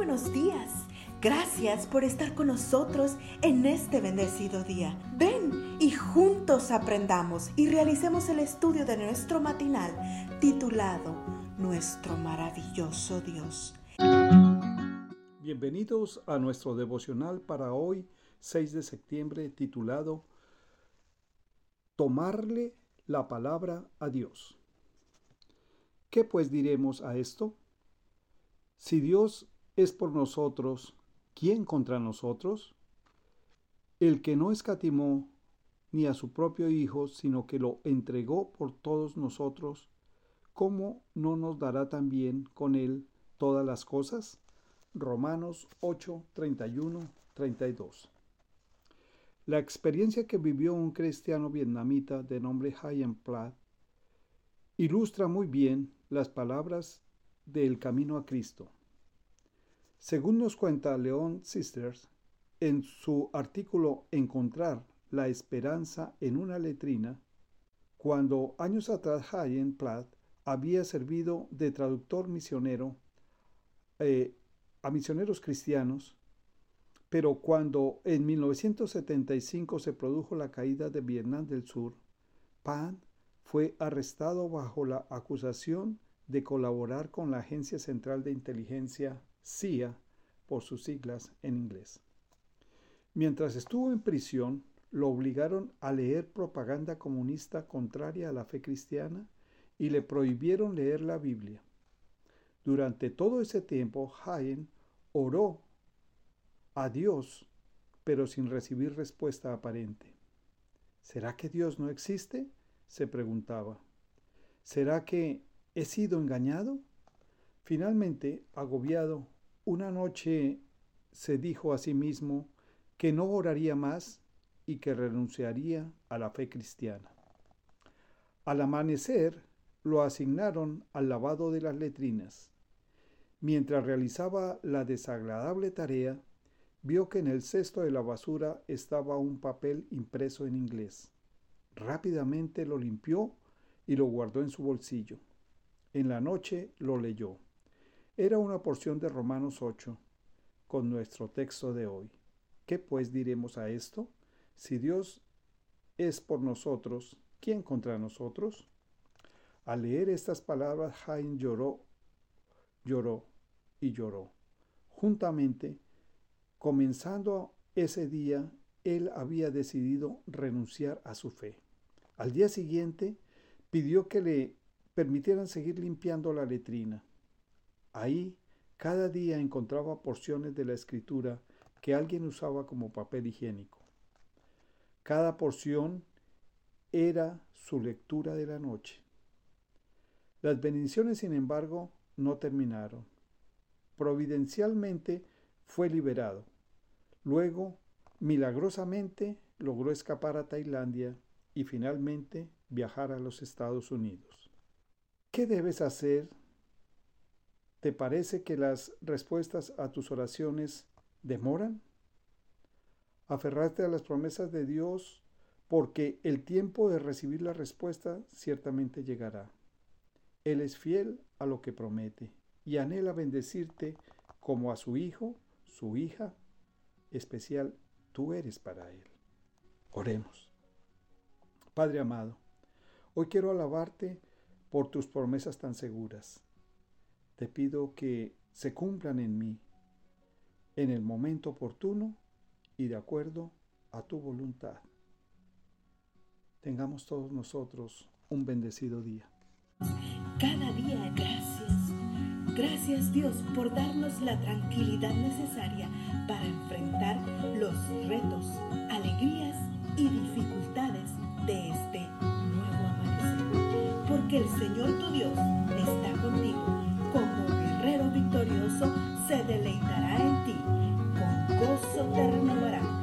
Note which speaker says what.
Speaker 1: buenos días. Gracias por estar con nosotros en este bendecido día. Ven y juntos aprendamos y realicemos el estudio de nuestro matinal titulado Nuestro maravilloso Dios.
Speaker 2: Bienvenidos a nuestro devocional para hoy, 6 de septiembre, titulado Tomarle la palabra a Dios. ¿Qué pues diremos a esto? Si Dios es por nosotros, ¿quién contra nosotros? El que no escatimó ni a su propio Hijo, sino que lo entregó por todos nosotros, ¿cómo no nos dará también con él todas las cosas? Romanos 8, 31, 32. La experiencia que vivió un cristiano vietnamita de nombre Hayen Platt ilustra muy bien las palabras del camino a Cristo. Según nos cuenta León Sisters, en su artículo Encontrar la esperanza en una letrina, cuando años atrás Hayen Platt había servido de traductor misionero eh, a misioneros cristianos, pero cuando en 1975 se produjo la caída de Vietnam del Sur, Pan fue arrestado bajo la acusación de colaborar con la Agencia Central de Inteligencia, CIA, por sus siglas en inglés. Mientras estuvo en prisión, lo obligaron a leer propaganda comunista contraria a la fe cristiana y le prohibieron leer la Biblia. Durante todo ese tiempo, Hayen oró a Dios, pero sin recibir respuesta aparente. ¿Será que Dios no existe? se preguntaba. ¿Será que ¿He sido engañado? Finalmente, agobiado, una noche se dijo a sí mismo que no oraría más y que renunciaría a la fe cristiana. Al amanecer, lo asignaron al lavado de las letrinas. Mientras realizaba la desagradable tarea, vio que en el cesto de la basura estaba un papel impreso en inglés. Rápidamente lo limpió y lo guardó en su bolsillo. En la noche lo leyó. Era una porción de Romanos 8, con nuestro texto de hoy. ¿Qué pues diremos a esto? Si Dios es por nosotros, ¿quién contra nosotros? Al leer estas palabras, Jain lloró, lloró y lloró. Juntamente, comenzando ese día, él había decidido renunciar a su fe. Al día siguiente, pidió que le permitieran seguir limpiando la letrina. Ahí cada día encontraba porciones de la escritura que alguien usaba como papel higiénico. Cada porción era su lectura de la noche. Las bendiciones, sin embargo, no terminaron. Providencialmente fue liberado. Luego, milagrosamente, logró escapar a Tailandia y finalmente viajar a los Estados Unidos. ¿Qué debes hacer? ¿Te parece que las respuestas a tus oraciones demoran? Aferrarte a las promesas de Dios porque el tiempo de recibir la respuesta ciertamente llegará. Él es fiel a lo que promete y anhela bendecirte como a su hijo, su hija especial tú eres para Él. Oremos. Padre amado, hoy quiero alabarte por tus promesas tan seguras. Te pido que se cumplan en mí en el momento oportuno y de acuerdo a tu voluntad. Tengamos todos nosotros un bendecido día.
Speaker 1: Cada día gracias. Gracias Dios por darnos la tranquilidad necesaria para enfrentar los retos, alegrías y dificultades de este que el Señor tu Dios se deleitará en ti, con gozo te renovará